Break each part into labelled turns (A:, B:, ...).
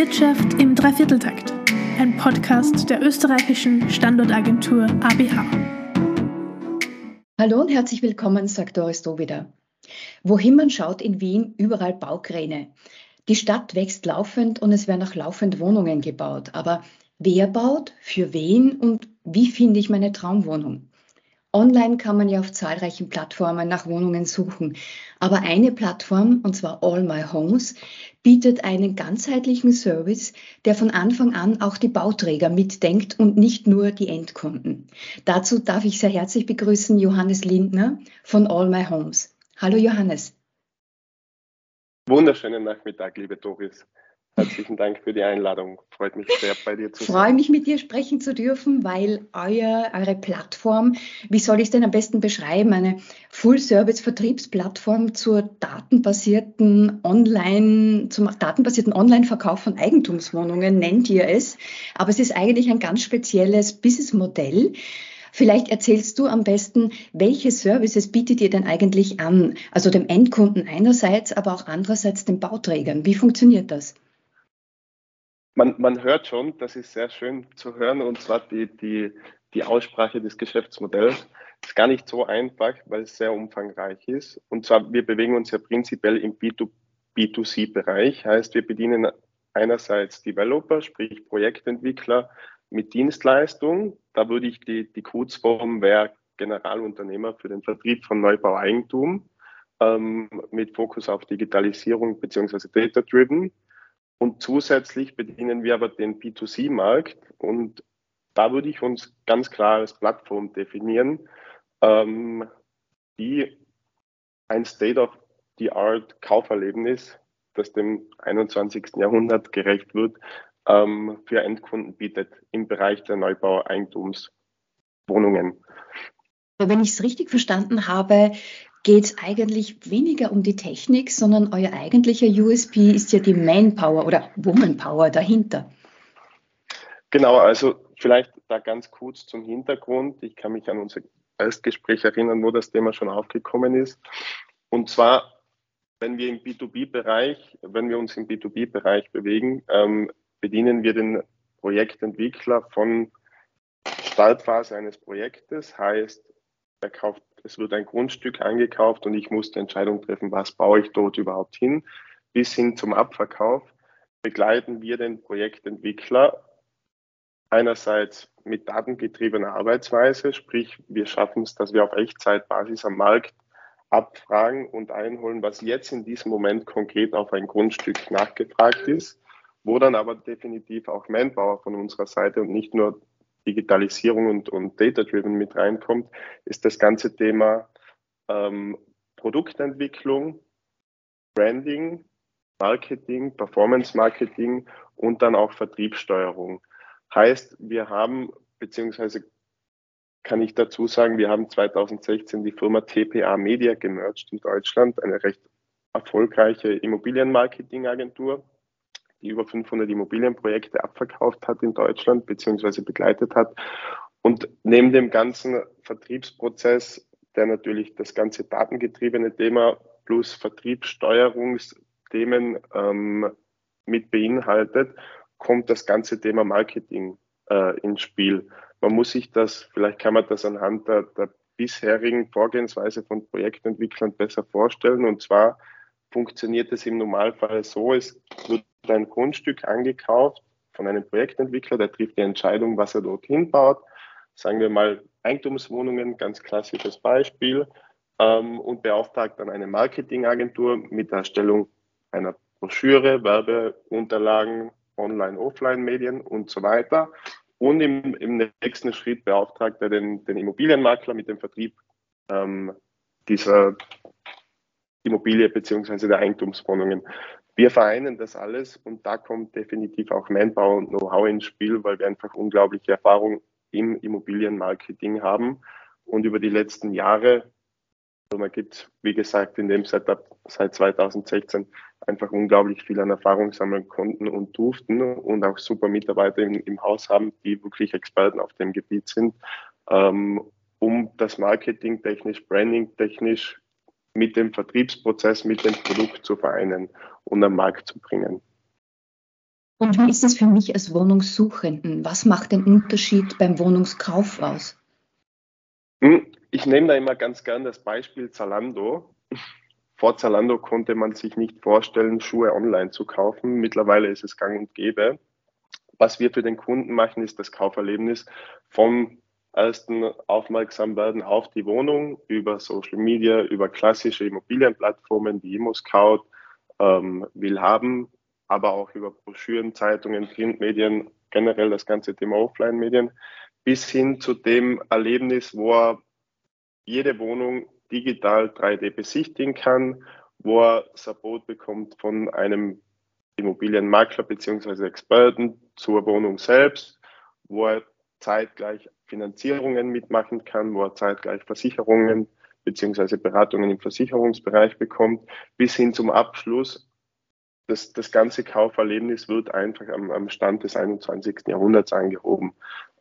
A: Wirtschaft im Dreivierteltakt, ein Podcast der österreichischen Standortagentur ABH.
B: Hallo und herzlich willkommen, sagt Doris wieder. Wohin man schaut in Wien, überall Baukräne. Die Stadt wächst laufend und es werden auch laufend Wohnungen gebaut. Aber wer baut, für wen und wie finde ich meine Traumwohnung? Online kann man ja auf zahlreichen Plattformen nach Wohnungen suchen. Aber eine Plattform, und zwar All My Homes, bietet einen ganzheitlichen Service, der von Anfang an auch die Bauträger mitdenkt und nicht nur die Endkunden. Dazu darf ich sehr herzlich begrüßen Johannes Lindner von All My Homes. Hallo Johannes.
C: Wunderschönen Nachmittag, liebe Doris. Herzlichen Dank für die Einladung. Freut mich sehr, bei dir zu
B: sein. Freue mich, mit dir sprechen zu dürfen, weil euer, eure Plattform, wie soll ich es denn am besten beschreiben, eine Full-Service-Vertriebsplattform zur datenbasierten Online, zum datenbasierten Online-Verkauf von Eigentumswohnungen nennt ihr es. Aber es ist eigentlich ein ganz spezielles Businessmodell. Vielleicht erzählst du am besten, welche Services bietet ihr denn eigentlich an? Also dem Endkunden einerseits, aber auch andererseits den Bauträgern. Wie funktioniert das?
C: Man, man hört schon, das ist sehr schön zu hören, und zwar die, die, die Aussprache des Geschäftsmodells. Ist gar nicht so einfach, weil es sehr umfangreich ist. Und zwar, wir bewegen uns ja prinzipiell im B2B2C-Bereich, heißt, wir bedienen einerseits Developer, sprich Projektentwickler mit Dienstleistung. Da würde ich die, die Kurzform wäre Generalunternehmer für den Vertrieb von Neubaueigentum ähm, mit Fokus auf Digitalisierung beziehungsweise Data-Driven. Und zusätzlich bedienen wir aber den B2C-Markt und da würde ich uns ganz klar als Plattform definieren, ähm, die ein State-of-the-Art Kauferlebnis, das dem 21. Jahrhundert gerecht wird, ähm, für Endkunden bietet im Bereich der Neubau-Eigentumswohnungen.
B: Wenn ich es richtig verstanden habe, geht es eigentlich weniger um die Technik, sondern euer eigentlicher USP ist ja die Manpower oder Womanpower dahinter.
C: Genau, also vielleicht da ganz kurz zum Hintergrund. Ich kann mich an unser Erstgespräch erinnern, wo das Thema schon aufgekommen ist. Und zwar, wenn wir im B2B-Bereich, wenn wir uns im B2B-Bereich bewegen, ähm, bedienen wir den Projektentwickler von Startphase eines Projektes, heißt, er kauft es wird ein Grundstück angekauft und ich muss die Entscheidung treffen, was baue ich dort überhaupt hin. Bis hin zum Abverkauf begleiten wir den Projektentwickler einerseits mit datengetriebener Arbeitsweise, sprich wir schaffen es, dass wir auf Echtzeitbasis am Markt abfragen und einholen, was jetzt in diesem Moment konkret auf ein Grundstück nachgefragt ist, wo dann aber definitiv auch Manpower von unserer Seite und nicht nur Digitalisierung und, und Data-Driven mit reinkommt, ist das ganze Thema ähm, Produktentwicklung, Branding, Marketing, Performance-Marketing und dann auch Vertriebssteuerung. Heißt, wir haben, beziehungsweise kann ich dazu sagen, wir haben 2016 die Firma TPA Media gemerged in Deutschland, eine recht erfolgreiche Immobilienmarketingagentur die über 500 Immobilienprojekte abverkauft hat in Deutschland beziehungsweise begleitet hat. Und neben dem ganzen Vertriebsprozess, der natürlich das ganze datengetriebene Thema plus Vertriebssteuerungsthemen ähm, mit beinhaltet, kommt das ganze Thema Marketing äh, ins Spiel. Man muss sich das, vielleicht kann man das anhand der, der bisherigen Vorgehensweise von Projektentwicklern besser vorstellen. Und zwar funktioniert es im Normalfall so, es wird ein Grundstück angekauft von einem Projektentwickler, der trifft die Entscheidung, was er dorthin baut. Sagen wir mal Eigentumswohnungen, ganz klassisches Beispiel, ähm, und beauftragt dann eine Marketingagentur mit der Erstellung einer Broschüre, Werbeunterlagen, Online-, Offline-Medien und so weiter. Und im, im, nächsten Schritt beauftragt er den, den Immobilienmakler mit dem Vertrieb ähm, dieser Immobilie beziehungsweise der Eigentumswohnungen. Wir vereinen das alles und da kommt definitiv auch Manpower und Know-how ins Spiel, weil wir einfach unglaubliche Erfahrung im Immobilienmarketing haben. Und über die letzten Jahre, also man gibt, wie gesagt, in dem Setup seit 2016 einfach unglaublich viel an Erfahrung sammeln konnten und durften und auch super Mitarbeiter im, im Haus haben, die wirklich Experten auf dem Gebiet sind, ähm, um das Marketing technisch, Branding technisch mit dem Vertriebsprozess, mit dem Produkt zu vereinen und am Markt zu bringen.
B: Und wie ist das für mich als Wohnungssuchenden? Was macht den Unterschied beim Wohnungskauf aus?
C: Hm, ich nehme da immer ganz gern das Beispiel Zalando. Vor Zalando konnte man sich nicht vorstellen, Schuhe online zu kaufen. Mittlerweile ist es gang und gäbe. Was wir für den Kunden machen, ist das Kauferlebnis vom ersten Aufmerksamwerden auf die Wohnung über Social Media, über klassische Immobilienplattformen wie ImmoScout, ähm, Willhaben, aber auch über Broschüren, Zeitungen, Printmedien, generell das ganze Thema Offline-Medien, bis hin zu dem Erlebnis, wo er jede Wohnung digital 3D besichtigen kann, wo er Support bekommt von einem Immobilienmakler bzw. Experten zur Wohnung selbst, wo er zeitgleich Finanzierungen mitmachen kann, wo er zeitgleich Versicherungen bzw. Beratungen im Versicherungsbereich bekommt, bis hin zum Abschluss das, das ganze Kauferlebnis wird einfach am, am Stand des 21. Jahrhunderts angehoben.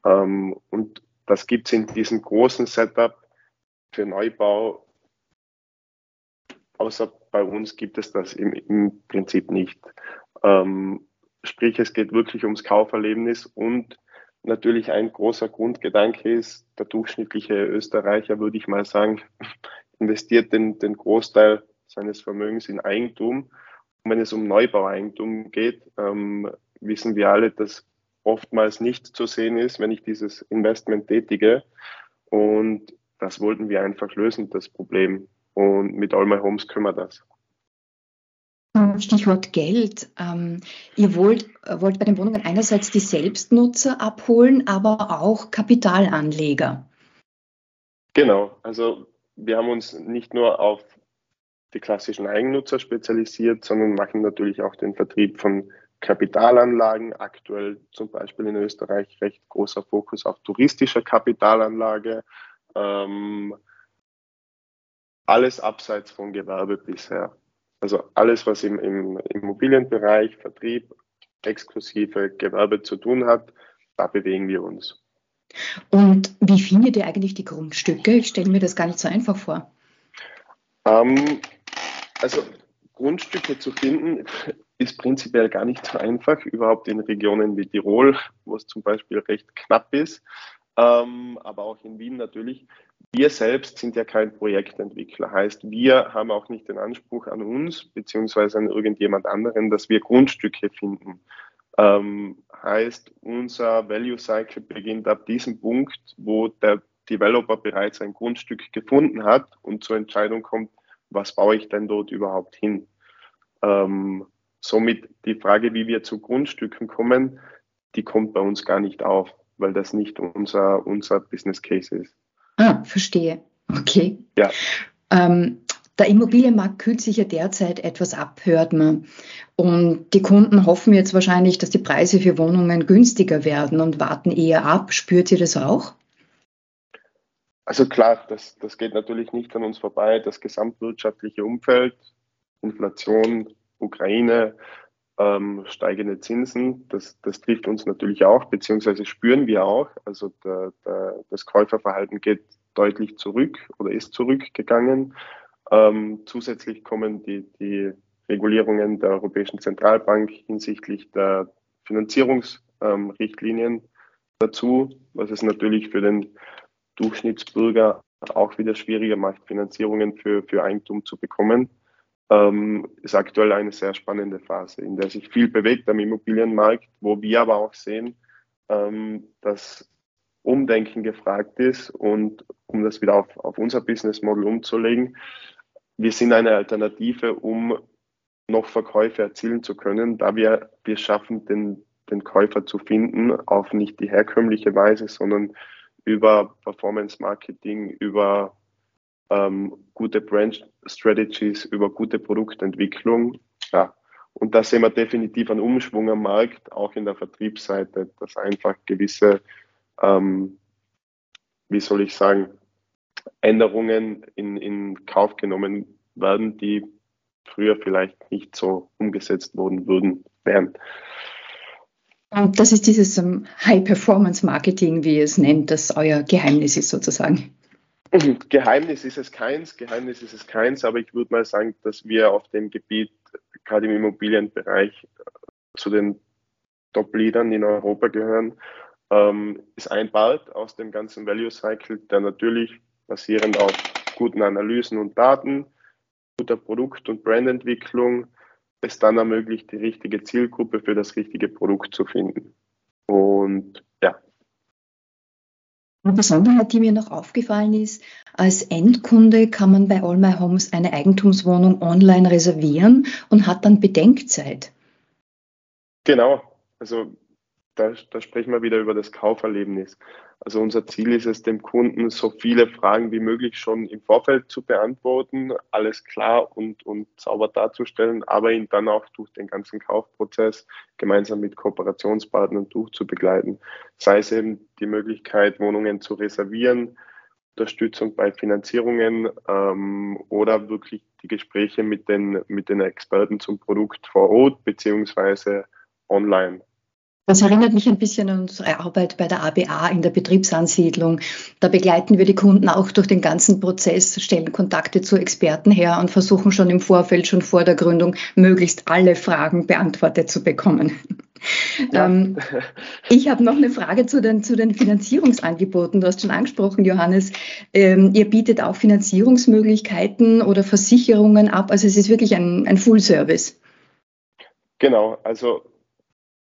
C: Ähm, und das gibt es in diesem großen Setup für Neubau. Außer bei uns gibt es das im, im Prinzip nicht. Ähm, sprich, es geht wirklich ums Kauferlebnis und natürlich ein großer Grundgedanke ist, der durchschnittliche Österreicher, würde ich mal sagen, investiert den, den Großteil seines Vermögens in Eigentum wenn es um Neubaueigentum geht, ähm, wissen wir alle, dass oftmals nicht zu sehen ist, wenn ich dieses Investment tätige. Und das wollten wir einfach lösen, das Problem. Und mit All My Homes können wir das.
B: Stichwort Geld. Ähm, ihr wollt, wollt bei den Wohnungen einerseits die Selbstnutzer abholen, aber auch Kapitalanleger.
C: Genau. Also wir haben uns nicht nur auf die klassischen Eigennutzer spezialisiert, sondern machen natürlich auch den Vertrieb von Kapitalanlagen. Aktuell zum Beispiel in Österreich recht großer Fokus auf touristischer Kapitalanlage. Ähm, alles abseits von Gewerbe bisher. Also alles, was im, im Immobilienbereich, Vertrieb, exklusive Gewerbe zu tun hat, da bewegen wir uns.
B: Und wie findet ihr eigentlich die Grundstücke? Ich stelle mir das gar nicht so einfach vor.
C: Ähm, also Grundstücke zu finden ist prinzipiell gar nicht so einfach, überhaupt in Regionen wie Tirol, wo es zum Beispiel recht knapp ist, ähm, aber auch in Wien natürlich. Wir selbst sind ja kein Projektentwickler, heißt, wir haben auch nicht den Anspruch an uns beziehungsweise an irgendjemand anderen, dass wir Grundstücke finden. Ähm, heißt, unser Value Cycle beginnt ab diesem Punkt, wo der Developer bereits ein Grundstück gefunden hat und zur Entscheidung kommt, was baue ich denn dort überhaupt hin? Ähm, somit die Frage, wie wir zu Grundstücken kommen, die kommt bei uns gar nicht auf, weil das nicht unser, unser Business Case ist.
B: Ah, verstehe. Okay. Ja. Ähm, der Immobilienmarkt kühlt sich ja derzeit etwas ab, hört man. Und die Kunden hoffen jetzt wahrscheinlich, dass die Preise für Wohnungen günstiger werden und warten eher ab. Spürt ihr das auch?
C: Also klar, das, das geht natürlich nicht an uns vorbei. Das gesamtwirtschaftliche Umfeld, Inflation, Ukraine, ähm, steigende Zinsen, das, das trifft uns natürlich auch, beziehungsweise spüren wir auch. Also der, der, das Käuferverhalten geht deutlich zurück oder ist zurückgegangen. Ähm, zusätzlich kommen die, die Regulierungen der Europäischen Zentralbank hinsichtlich der Finanzierungsrichtlinien ähm, dazu, was es natürlich für den Durchschnittsbürger auch wieder schwieriger macht, Finanzierungen für, für Eigentum zu bekommen. Ähm, ist aktuell eine sehr spannende Phase, in der sich viel bewegt am Immobilienmarkt, wo wir aber auch sehen, ähm, dass Umdenken gefragt ist und um das wieder auf, auf unser Business Model umzulegen, wir sind eine Alternative, um noch Verkäufe erzielen zu können, da wir, wir schaffen, den, den Käufer zu finden auf nicht die herkömmliche Weise, sondern über Performance Marketing, über ähm, gute Brand Strategies, über gute Produktentwicklung. Ja. Und da sehen wir definitiv einen Umschwung am Markt, auch in der Vertriebsseite, dass einfach gewisse, ähm, wie soll ich sagen, Änderungen in, in Kauf genommen werden, die früher vielleicht nicht so umgesetzt worden würden, wären.
B: Und das ist dieses um, ähm, High-Performance-Marketing, wie ihr es nennt, das euer Geheimnis ist sozusagen.
C: Geheimnis ist es keins, Geheimnis ist es keins, aber ich würde mal sagen, dass wir auf dem Gebiet, gerade im Immobilienbereich, zu den Top-Leadern in Europa gehören, ähm, ist ein Part aus dem ganzen Value Cycle, der natürlich basierend auf guten Analysen und Daten, guter Produkt- und Brandentwicklung es dann ermöglicht, die richtige Zielgruppe für das richtige Produkt zu finden. Und.
B: Eine Besonderheit, die mir noch aufgefallen ist, als Endkunde kann man bei All My Homes eine Eigentumswohnung online reservieren und hat dann Bedenkzeit.
C: Genau. Also da, da sprechen wir wieder über das Kauferlebnis. Also unser Ziel ist es, dem Kunden so viele Fragen wie möglich schon im Vorfeld zu beantworten, alles klar und, und sauber darzustellen, aber ihn dann auch durch den ganzen Kaufprozess gemeinsam mit Kooperationspartnern durchzubegleiten. Sei es eben die Möglichkeit, Wohnungen zu reservieren, Unterstützung bei Finanzierungen ähm, oder wirklich die Gespräche mit den, mit den Experten zum Produkt vor Ort beziehungsweise online.
B: Das erinnert mich ein bisschen an unsere Arbeit bei der ABA in der Betriebsansiedlung. Da begleiten wir die Kunden auch durch den ganzen Prozess, stellen Kontakte zu Experten her und versuchen schon im Vorfeld, schon vor der Gründung, möglichst alle Fragen beantwortet zu bekommen. Ja. Ähm, ich habe noch eine Frage zu den, zu den Finanzierungsangeboten. Du hast schon angesprochen, Johannes. Ähm, ihr bietet auch Finanzierungsmöglichkeiten oder Versicherungen ab. Also es ist wirklich ein, ein Full-Service.
C: Genau, also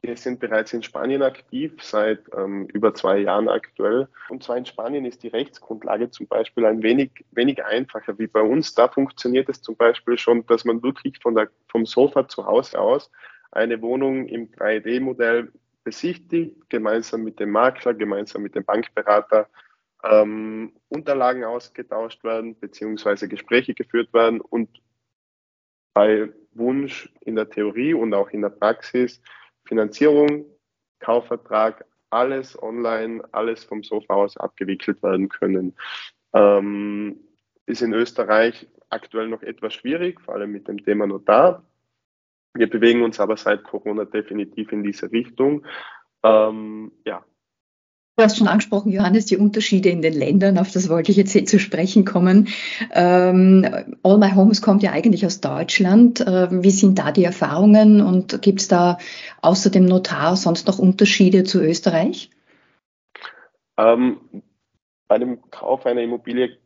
C: wir sind bereits in Spanien aktiv, seit ähm, über zwei Jahren aktuell. Und zwar in Spanien ist die Rechtsgrundlage zum Beispiel ein wenig, wenig einfacher wie bei uns. Da funktioniert es zum Beispiel schon, dass man wirklich von der, vom Sofa zu Hause aus eine Wohnung im 3D-Modell besichtigt, gemeinsam mit dem Makler, gemeinsam mit dem Bankberater, ähm, Unterlagen ausgetauscht werden, beziehungsweise Gespräche geführt werden und bei Wunsch in der Theorie und auch in der Praxis Finanzierung, Kaufvertrag, alles online, alles vom Sofa aus abgewickelt werden können. Ähm, ist in Österreich aktuell noch etwas schwierig, vor allem mit dem Thema Notar. Wir bewegen uns aber seit Corona definitiv in diese Richtung. Ähm, ja,
B: Du hast schon angesprochen, Johannes, die Unterschiede in den Ländern, auf das wollte ich jetzt zu sprechen kommen. Ähm, All My Homes kommt ja eigentlich aus Deutschland. Äh, wie sind da die Erfahrungen und gibt es da außer dem Notar sonst noch Unterschiede zu Österreich?
C: Ähm, bei dem Kauf einer Immobilie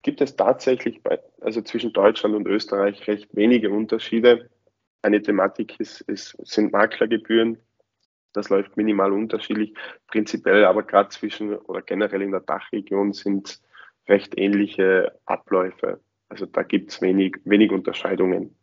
C: gibt es tatsächlich bei, also zwischen Deutschland und Österreich recht wenige Unterschiede. Eine Thematik ist, ist, sind Maklergebühren, das läuft minimal unterschiedlich. Prinzipiell aber gerade zwischen oder generell in der Dachregion sind recht ähnliche Abläufe. Also da gibt es wenig, wenig Unterscheidungen.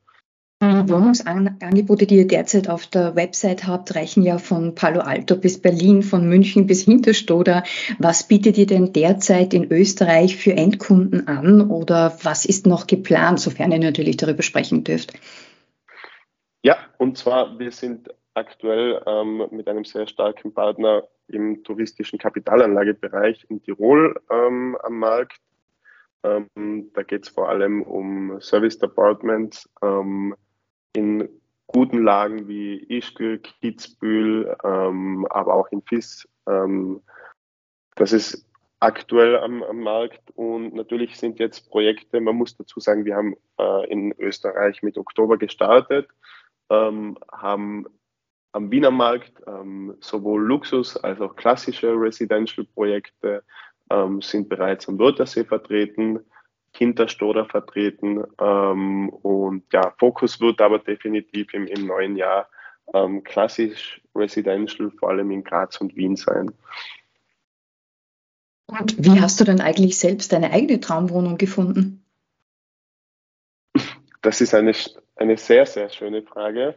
B: Die Wohnungsangebote, die ihr derzeit auf der Website habt, reichen ja von Palo Alto bis Berlin, von München bis Hinterstoder. Was bietet ihr denn derzeit in Österreich für Endkunden an oder was ist noch geplant, sofern ihr natürlich darüber sprechen dürft?
C: Ja, und zwar, wir sind aktuell ähm, mit einem sehr starken Partner im touristischen Kapitalanlagebereich in Tirol ähm, am Markt. Ähm, da geht es vor allem um Service Departments ähm, in guten Lagen wie Ischgl, Kitzbühel, ähm, aber auch in Fiss. Ähm, das ist aktuell am, am, Markt und natürlich sind jetzt Projekte, man muss dazu sagen, wir haben äh, in Österreich mit Oktober gestartet, haben am Wiener Markt ähm, sowohl Luxus- als auch klassische Residential-Projekte ähm, sind bereits am Wörthersee vertreten, Hinterstoder vertreten ähm, und ja, Fokus wird aber definitiv im, im neuen Jahr ähm, klassisch Residential, vor allem in Graz und Wien sein.
B: Und wie hast du denn eigentlich selbst deine eigene Traumwohnung gefunden?
C: Das ist eine, eine sehr, sehr schöne Frage.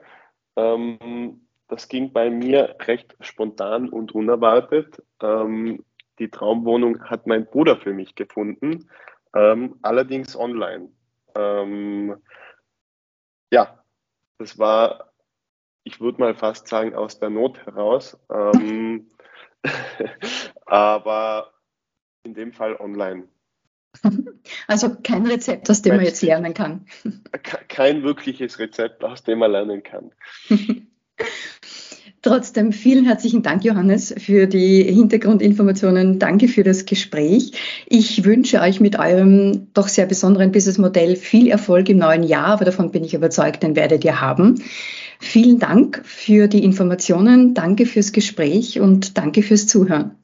C: Ähm, das ging bei mir recht spontan und unerwartet. Ähm, die Traumwohnung hat mein Bruder für mich gefunden, ähm, allerdings online. Ähm, ja, das war, ich würde mal fast sagen, aus der Not heraus, ähm, aber in dem Fall online.
B: Also kein Rezept, aus dem man jetzt lernen kann.
C: Kein wirkliches Rezept, aus dem man lernen kann.
B: Trotzdem vielen herzlichen Dank, Johannes, für die Hintergrundinformationen. Danke für das Gespräch. Ich wünsche euch mit eurem doch sehr besonderen Businessmodell viel Erfolg im neuen Jahr, aber davon bin ich überzeugt, den werdet ihr haben. Vielen Dank für die Informationen, danke fürs Gespräch und danke fürs Zuhören.